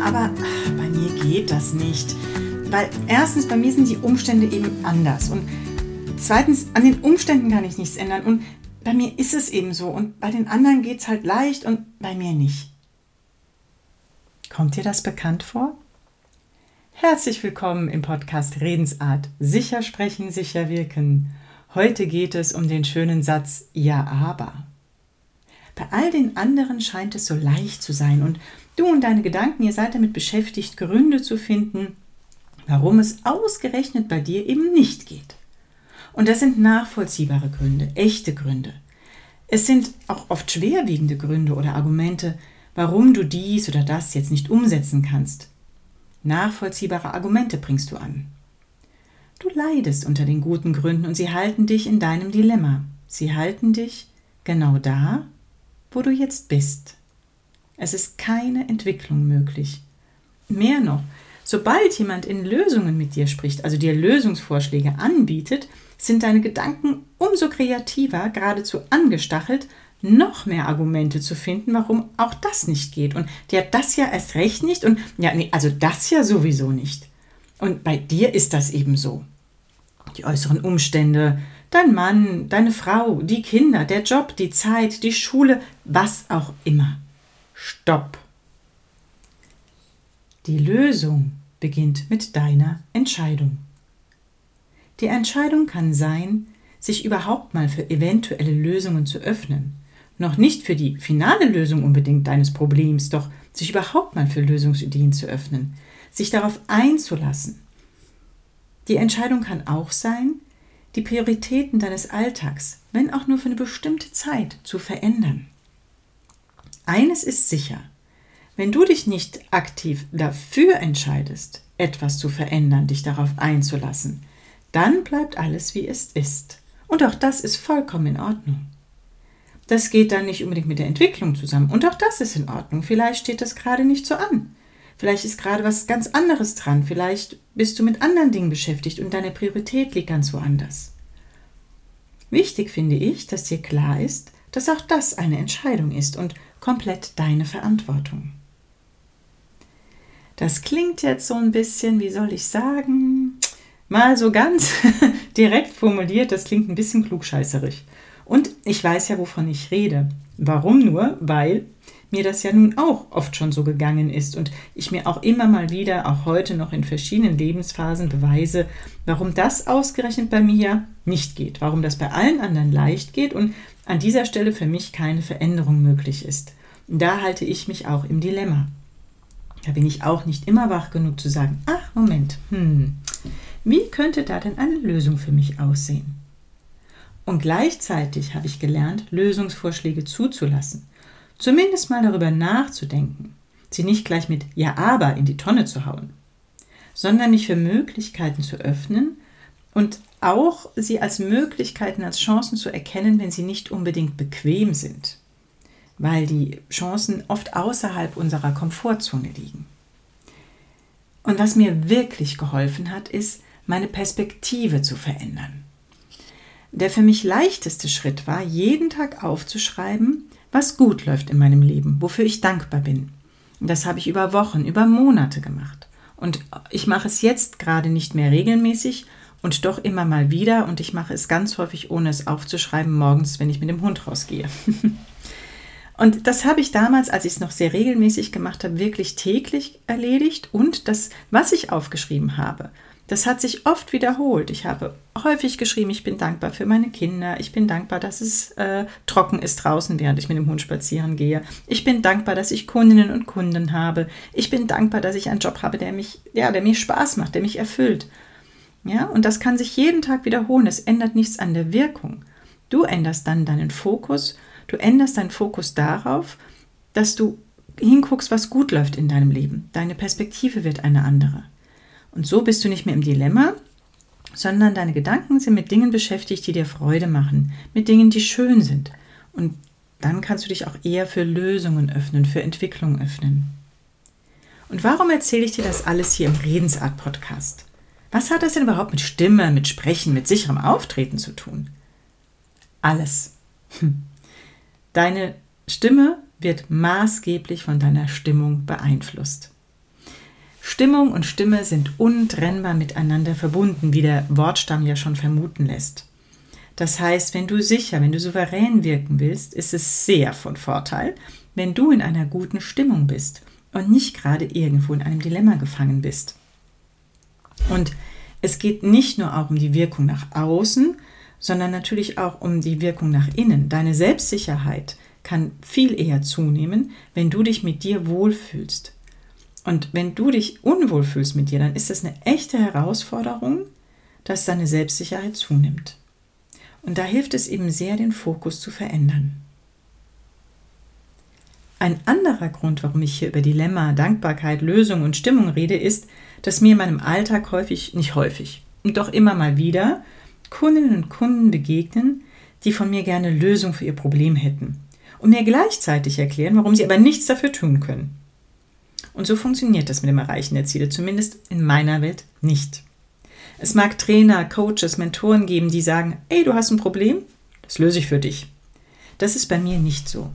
aber bei mir geht das nicht. Weil erstens, bei mir sind die Umstände eben anders. Und zweitens, an den Umständen kann ich nichts ändern. Und bei mir ist es eben so. Und bei den anderen geht es halt leicht und bei mir nicht. Kommt dir das bekannt vor? Herzlich willkommen im Podcast Redensart. Sicher sprechen, sicher wirken. Heute geht es um den schönen Satz Ja, aber. Bei all den anderen scheint es so leicht zu sein und du und deine Gedanken, ihr seid damit beschäftigt, Gründe zu finden, warum es ausgerechnet bei dir eben nicht geht. Und das sind nachvollziehbare Gründe, echte Gründe. Es sind auch oft schwerwiegende Gründe oder Argumente, warum du dies oder das jetzt nicht umsetzen kannst. Nachvollziehbare Argumente bringst du an. Du leidest unter den guten Gründen und sie halten dich in deinem Dilemma. Sie halten dich genau da, wo du jetzt bist. Es ist keine Entwicklung möglich. Mehr noch, sobald jemand in Lösungen mit dir spricht, also dir Lösungsvorschläge anbietet, sind deine Gedanken umso kreativer, geradezu angestachelt, noch mehr Argumente zu finden, warum auch das nicht geht. Und der das ja erst recht nicht und ja, nee, also das ja sowieso nicht. Und bei dir ist das eben so. Die äußeren Umstände, dein Mann, deine Frau, die Kinder, der Job, die Zeit, die Schule, was auch immer. Stopp. Die Lösung beginnt mit deiner Entscheidung. Die Entscheidung kann sein, sich überhaupt mal für eventuelle Lösungen zu öffnen. Noch nicht für die finale Lösung unbedingt deines Problems, doch sich überhaupt mal für Lösungsideen zu öffnen, sich darauf einzulassen. Die Entscheidung kann auch sein, die Prioritäten deines Alltags, wenn auch nur für eine bestimmte Zeit, zu verändern. Eines ist sicher, wenn du dich nicht aktiv dafür entscheidest, etwas zu verändern, dich darauf einzulassen, dann bleibt alles wie es ist. Und auch das ist vollkommen in Ordnung. Das geht dann nicht unbedingt mit der Entwicklung zusammen. Und auch das ist in Ordnung. Vielleicht steht das gerade nicht so an. Vielleicht ist gerade was ganz anderes dran. Vielleicht bist du mit anderen Dingen beschäftigt und deine Priorität liegt ganz woanders. Wichtig finde ich, dass dir klar ist, dass auch das eine Entscheidung ist und komplett deine Verantwortung. Das klingt jetzt so ein bisschen, wie soll ich sagen, mal so ganz direkt formuliert, das klingt ein bisschen klugscheißerig. Und ich weiß ja, wovon ich rede. Warum nur? Weil mir das ja nun auch oft schon so gegangen ist und ich mir auch immer mal wieder, auch heute noch in verschiedenen Lebensphasen beweise, warum das ausgerechnet bei mir nicht geht, warum das bei allen anderen leicht geht und an dieser Stelle für mich keine Veränderung möglich ist. Und da halte ich mich auch im Dilemma. Da bin ich auch nicht immer wach genug zu sagen, ach Moment, hm, wie könnte da denn eine Lösung für mich aussehen? Und gleichzeitig habe ich gelernt, Lösungsvorschläge zuzulassen Zumindest mal darüber nachzudenken, sie nicht gleich mit Ja, aber in die Tonne zu hauen, sondern mich für Möglichkeiten zu öffnen und auch sie als Möglichkeiten, als Chancen zu erkennen, wenn sie nicht unbedingt bequem sind, weil die Chancen oft außerhalb unserer Komfortzone liegen. Und was mir wirklich geholfen hat, ist, meine Perspektive zu verändern. Der für mich leichteste Schritt war, jeden Tag aufzuschreiben, was gut läuft in meinem Leben, wofür ich dankbar bin. Das habe ich über Wochen, über Monate gemacht. Und ich mache es jetzt gerade nicht mehr regelmäßig und doch immer mal wieder und ich mache es ganz häufig, ohne es aufzuschreiben, morgens, wenn ich mit dem Hund rausgehe. und das habe ich damals, als ich es noch sehr regelmäßig gemacht habe, wirklich täglich erledigt und das, was ich aufgeschrieben habe, das hat sich oft wiederholt. Ich habe häufig geschrieben, ich bin dankbar für meine Kinder. Ich bin dankbar, dass es äh, trocken ist draußen, während ich mit dem Hund spazieren gehe. Ich bin dankbar, dass ich Kundinnen und Kunden habe. Ich bin dankbar, dass ich einen Job habe, der mich, ja, der mir Spaß macht, der mich erfüllt. Ja, und das kann sich jeden Tag wiederholen. Es ändert nichts an der Wirkung. Du änderst dann deinen Fokus. Du änderst deinen Fokus darauf, dass du hinguckst, was gut läuft in deinem Leben. Deine Perspektive wird eine andere. Und so bist du nicht mehr im Dilemma, sondern deine Gedanken sind mit Dingen beschäftigt, die dir Freude machen, mit Dingen, die schön sind. Und dann kannst du dich auch eher für Lösungen öffnen, für Entwicklung öffnen. Und warum erzähle ich dir das alles hier im Redensart-Podcast? Was hat das denn überhaupt mit Stimme, mit Sprechen, mit sicherem Auftreten zu tun? Alles. Hm. Deine Stimme wird maßgeblich von deiner Stimmung beeinflusst. Stimmung und Stimme sind untrennbar miteinander verbunden, wie der Wortstamm ja schon vermuten lässt. Das heißt, wenn du sicher, wenn du souverän wirken willst, ist es sehr von Vorteil, wenn du in einer guten Stimmung bist und nicht gerade irgendwo in einem Dilemma gefangen bist. Und es geht nicht nur auch um die Wirkung nach außen, sondern natürlich auch um die Wirkung nach innen. Deine Selbstsicherheit kann viel eher zunehmen, wenn du dich mit dir wohlfühlst. Und wenn du dich unwohl fühlst mit dir, dann ist das eine echte Herausforderung, dass deine Selbstsicherheit zunimmt. Und da hilft es eben sehr, den Fokus zu verändern. Ein anderer Grund, warum ich hier über Dilemma, Dankbarkeit, Lösung und Stimmung rede, ist, dass mir in meinem Alltag häufig, nicht häufig, doch immer mal wieder Kundinnen und Kunden begegnen, die von mir gerne Lösung für ihr Problem hätten und mir gleichzeitig erklären, warum sie aber nichts dafür tun können. Und so funktioniert das mit dem Erreichen der Ziele, zumindest in meiner Welt nicht. Es mag Trainer, Coaches, Mentoren geben, die sagen, ey, du hast ein Problem, das löse ich für dich. Das ist bei mir nicht so.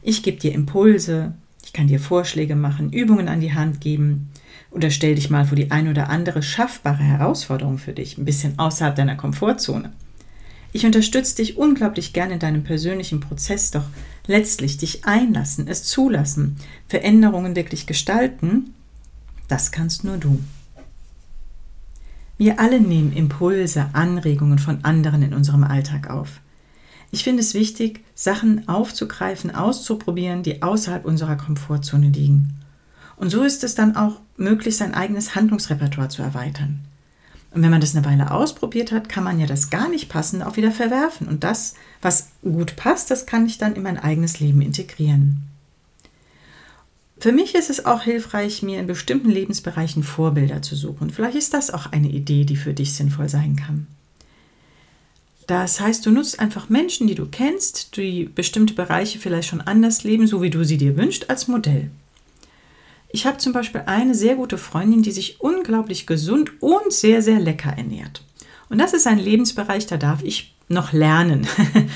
Ich gebe dir Impulse, ich kann dir Vorschläge machen, Übungen an die Hand geben oder stell dich mal vor die ein oder andere schaffbare Herausforderung für dich, ein bisschen außerhalb deiner Komfortzone. Ich unterstütze dich unglaublich gerne in deinem persönlichen Prozess, doch letztlich dich einlassen, es zulassen, Veränderungen wirklich gestalten, das kannst nur du. Wir alle nehmen Impulse, Anregungen von anderen in unserem Alltag auf. Ich finde es wichtig, Sachen aufzugreifen, auszuprobieren, die außerhalb unserer Komfortzone liegen. Und so ist es dann auch möglich, sein eigenes Handlungsrepertoire zu erweitern. Und wenn man das eine Weile ausprobiert hat, kann man ja das gar nicht Passende auch wieder verwerfen. Und das, was gut passt, das kann ich dann in mein eigenes Leben integrieren. Für mich ist es auch hilfreich, mir in bestimmten Lebensbereichen Vorbilder zu suchen. Vielleicht ist das auch eine Idee, die für dich sinnvoll sein kann. Das heißt, du nutzt einfach Menschen, die du kennst, die bestimmte Bereiche vielleicht schon anders leben, so wie du sie dir wünschst, als Modell. Ich habe zum Beispiel eine sehr gute Freundin, die sich unglaublich gesund und sehr, sehr lecker ernährt. Und das ist ein Lebensbereich, da darf ich noch lernen.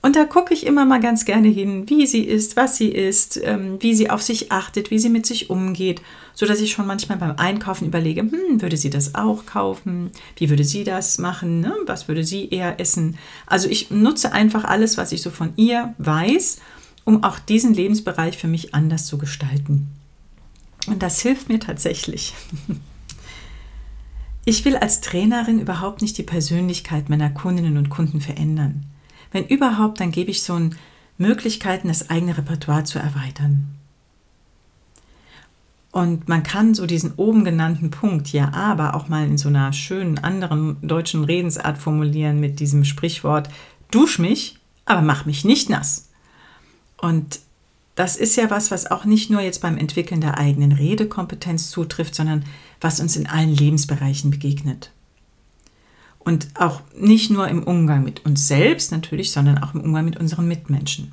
Und da gucke ich immer mal ganz gerne hin, wie sie ist, was sie ist, ähm, wie sie auf sich achtet, wie sie mit sich umgeht, so dass ich schon manchmal beim Einkaufen überlege, hm, würde sie das auch kaufen? Wie würde sie das machen? Ne? Was würde sie eher essen? Also ich nutze einfach alles, was ich so von ihr weiß, um auch diesen Lebensbereich für mich anders zu gestalten. Und das hilft mir tatsächlich. Ich will als Trainerin überhaupt nicht die Persönlichkeit meiner Kundinnen und Kunden verändern. Wenn überhaupt, dann gebe ich so Möglichkeiten, das eigene Repertoire zu erweitern. Und man kann so diesen oben genannten Punkt ja aber auch mal in so einer schönen anderen deutschen Redensart formulieren mit diesem Sprichwort, dusch mich, aber mach mich nicht nass. Und das ist ja was, was auch nicht nur jetzt beim Entwickeln der eigenen Redekompetenz zutrifft, sondern was uns in allen Lebensbereichen begegnet. Und auch nicht nur im Umgang mit uns selbst natürlich, sondern auch im Umgang mit unseren Mitmenschen.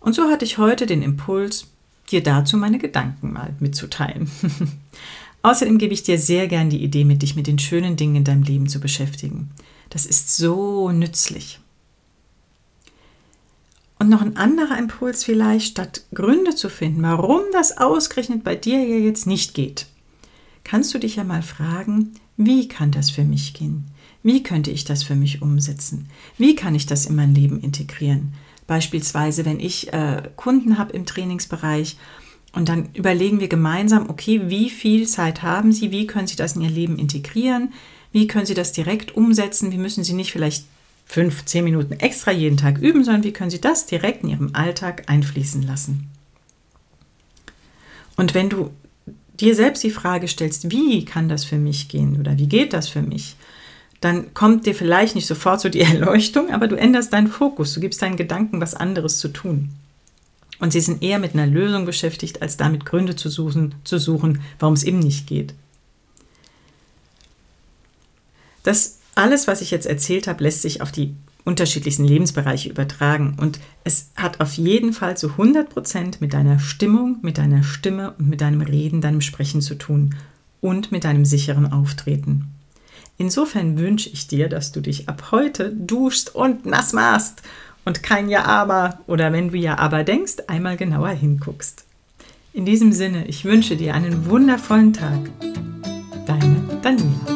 Und so hatte ich heute den Impuls, dir dazu meine Gedanken mal mitzuteilen. Außerdem gebe ich dir sehr gern die Idee mit, dich mit den schönen Dingen in deinem Leben zu beschäftigen. Das ist so nützlich. Und noch ein anderer Impuls vielleicht, statt Gründe zu finden, warum das ausgerechnet bei dir ja jetzt nicht geht, kannst du dich ja mal fragen, wie kann das für mich gehen? Wie könnte ich das für mich umsetzen? Wie kann ich das in mein Leben integrieren? Beispielsweise, wenn ich äh, Kunden habe im Trainingsbereich und dann überlegen wir gemeinsam, okay, wie viel Zeit haben Sie? Wie können Sie das in Ihr Leben integrieren? Wie können Sie das direkt umsetzen? Wie müssen Sie nicht vielleicht fünf, zehn Minuten extra jeden Tag üben, sondern wie können Sie das direkt in Ihrem Alltag einfließen lassen? Und wenn du dir selbst die Frage stellst, wie kann das für mich gehen oder wie geht das für mich, dann kommt dir vielleicht nicht sofort so die Erleuchtung, aber du änderst deinen Fokus, du gibst deinen Gedanken was anderes zu tun. Und sie sind eher mit einer Lösung beschäftigt, als damit Gründe zu suchen, zu suchen warum es eben nicht geht. Das alles, was ich jetzt erzählt habe, lässt sich auf die unterschiedlichsten Lebensbereiche übertragen. Und es hat auf jeden Fall zu 100 Prozent mit deiner Stimmung, mit deiner Stimme und mit deinem Reden, deinem Sprechen zu tun und mit deinem sicheren Auftreten. Insofern wünsche ich dir, dass du dich ab heute duschst und nass machst und kein Ja aber oder wenn du Ja aber denkst, einmal genauer hinguckst. In diesem Sinne, ich wünsche dir einen wundervollen Tag. Deine Daniela.